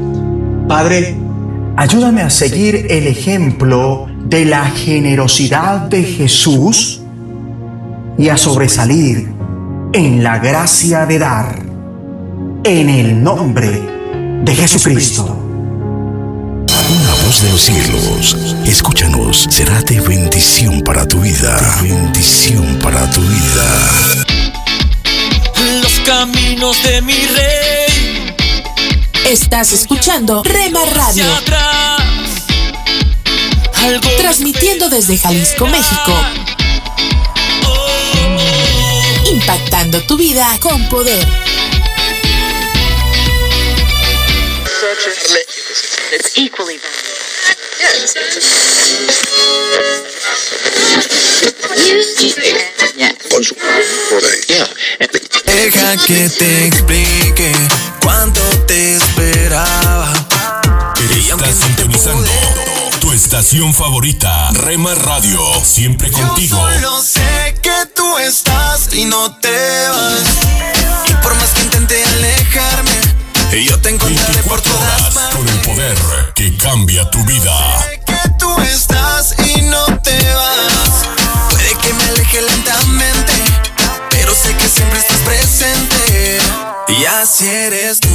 Padre, ayúdame a seguir el ejemplo de la generosidad de Jesús y a sobresalir en la gracia de dar en el nombre de Jesucristo. De los cielos, escúchanos, será de bendición para tu vida. De bendición para tu vida. Los caminos de mi rey. Estás escuchando Rema Radio. Transmitiendo desde Jalisco, México. Impactando tu vida con poder. Deja que te explique cuánto te esperaba. Estás sintonizando tu estación favorita, Rema Radio, siempre contigo. Yo solo sé que tú estás y no te vas. Y por más que intente alejarme, yo te encontraré por todas Horas con el poder que cambia tu vida. que tú estás y no te vas. Puede que me aleje lentamente, pero sé que siempre estás presente. Y así eres tú.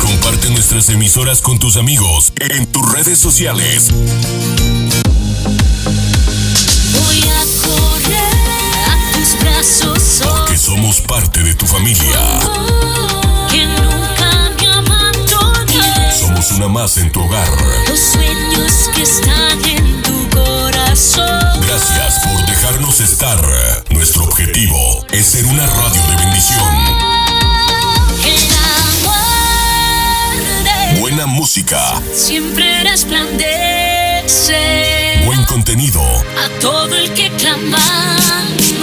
Comparte nuestras emisoras con tus amigos en tus redes sociales. Voy a correr a tus brazos. Somos parte de tu familia. Que nunca me abandones. Somos una más en tu hogar. Los sueños que están en tu corazón. Gracias por dejarnos estar. Nuestro objetivo es ser una radio de bendición. Buena música, siempre resplandece buen contenido. a todo el que clamando